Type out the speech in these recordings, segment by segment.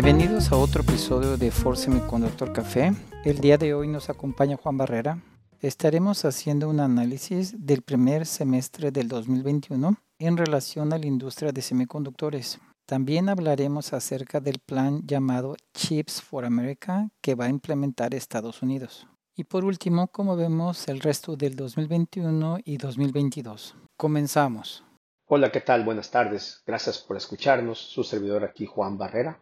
Bienvenidos a otro episodio de Force Semiconductor Café. El día de hoy nos acompaña Juan Barrera. Estaremos haciendo un análisis del primer semestre del 2021 en relación a la industria de semiconductores. También hablaremos acerca del plan llamado Chips for America que va a implementar Estados Unidos. Y por último, como vemos el resto del 2021 y 2022. Comenzamos. Hola, ¿qué tal? Buenas tardes. Gracias por escucharnos. Su servidor aquí, Juan Barrera.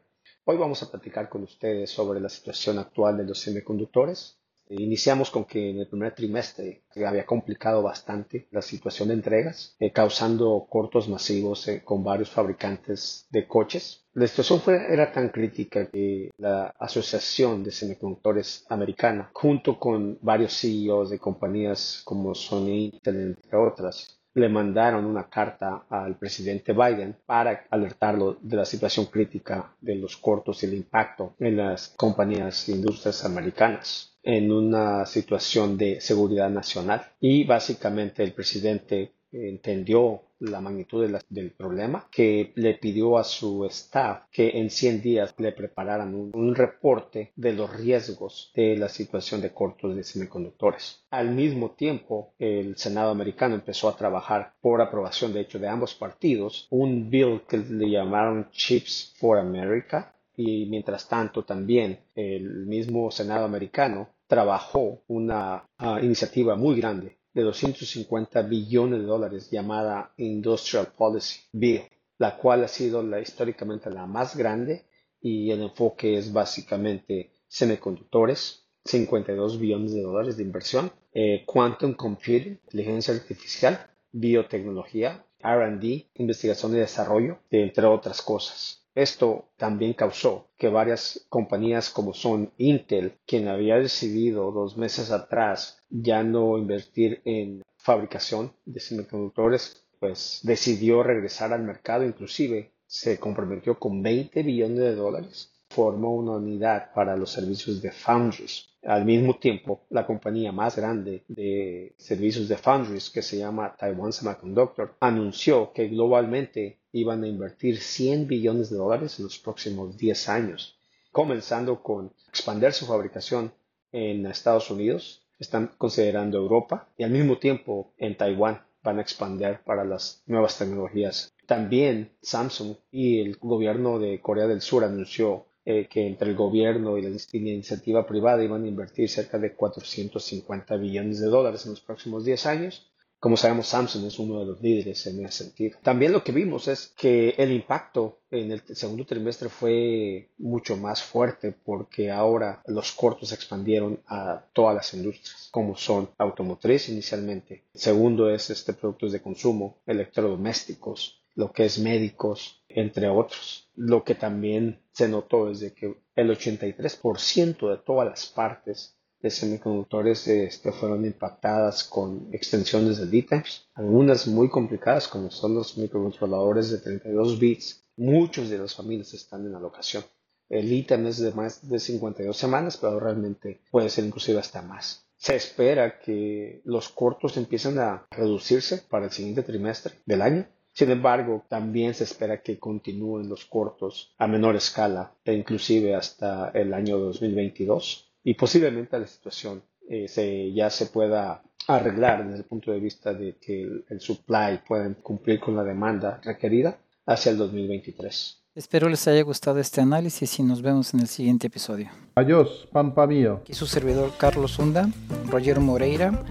Hoy vamos a platicar con ustedes sobre la situación actual de los semiconductores. Iniciamos con que en el primer trimestre había complicado bastante la situación de entregas, eh, causando cortos masivos eh, con varios fabricantes de coches. La situación fue, era tan crítica que la Asociación de Semiconductores Americana, junto con varios CEOs de compañías como Sony, Intel, entre otras, le mandaron una carta al presidente Biden para alertarlo de la situación crítica de los cortos y el impacto en las compañías e industrias americanas en una situación de seguridad nacional. Y básicamente el presidente entendió la magnitud del problema, que le pidió a su staff que en 100 días le prepararan un, reporte de los riesgos de la situación de cortos de semiconductores. Al mismo tiempo, el Senado americano empezó a trabajar por aprobación, de hecho, de ambos partidos, un bill que le llamaron Chips for America, y mientras tanto también el mismo Senado americano trabajó una ah, iniciativa muy grande de 250 billones de dólares llamada Industrial Policy Bill, la cual ha sido históricamente la más grande y el enfoque es básicamente semiconductores, 52 billones de dólares de inversión, eh, quantum computing, inteligencia artificial, biotecnología, RD, investigación y desarrollo, entre otras cosas. Esto también causó que varias compañías como son Intel, quien había decidido dos meses atrás ya no invertir en fabricación de semiconductores, pues decidió regresar al mercado, inclusive se comprometió con 20 billones de dólares, formó una unidad para los servicios de foundries. Al mismo tiempo, la compañía más grande de servicios de foundries, que se llama Taiwan Semiconductor, anunció que globalmente iban a invertir 100 billones de dólares en los próximos 10 años, comenzando con expandir su fabricación en Estados Unidos, están considerando Europa y al mismo tiempo en Taiwán van a expandir para las nuevas tecnologías. También Samsung y el gobierno de Corea del Sur anunció eh, que entre el gobierno y la iniciativa privada iban a invertir cerca de 450 billones de dólares en los próximos 10 años como sabemos, Samsung es uno de los líderes en ese sentido. También lo que vimos es que el impacto en el segundo trimestre fue mucho más fuerte porque ahora los cortos se expandieron a todas las industrias, como son automotriz inicialmente. segundo es este productos de consumo, electrodomésticos, lo que es médicos, entre otros. Lo que también se notó es de que el 83% de todas las partes de semiconductores este, fueron impactadas con extensiones de lead algunas muy complicadas como son los microcontroladores de 32 bits. Muchos de las familias están en alocación. El lead es de más de 52 semanas, pero realmente puede ser inclusive hasta más. Se espera que los cortos empiecen a reducirse para el siguiente trimestre del año. Sin embargo, también se espera que continúen los cortos a menor escala e inclusive hasta el año 2022 y posiblemente la situación eh, se, ya se pueda arreglar desde el punto de vista de que el, supply pueda cumplir con la demanda requerida hacia el 2023. Espero les haya gustado este análisis y nos vemos en el siguiente episodio. Adiós, pampa mío. Y su servidor Carlos Hunda, Roger Moreira,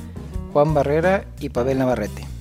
Juan Barrera y Pavel Navarrete.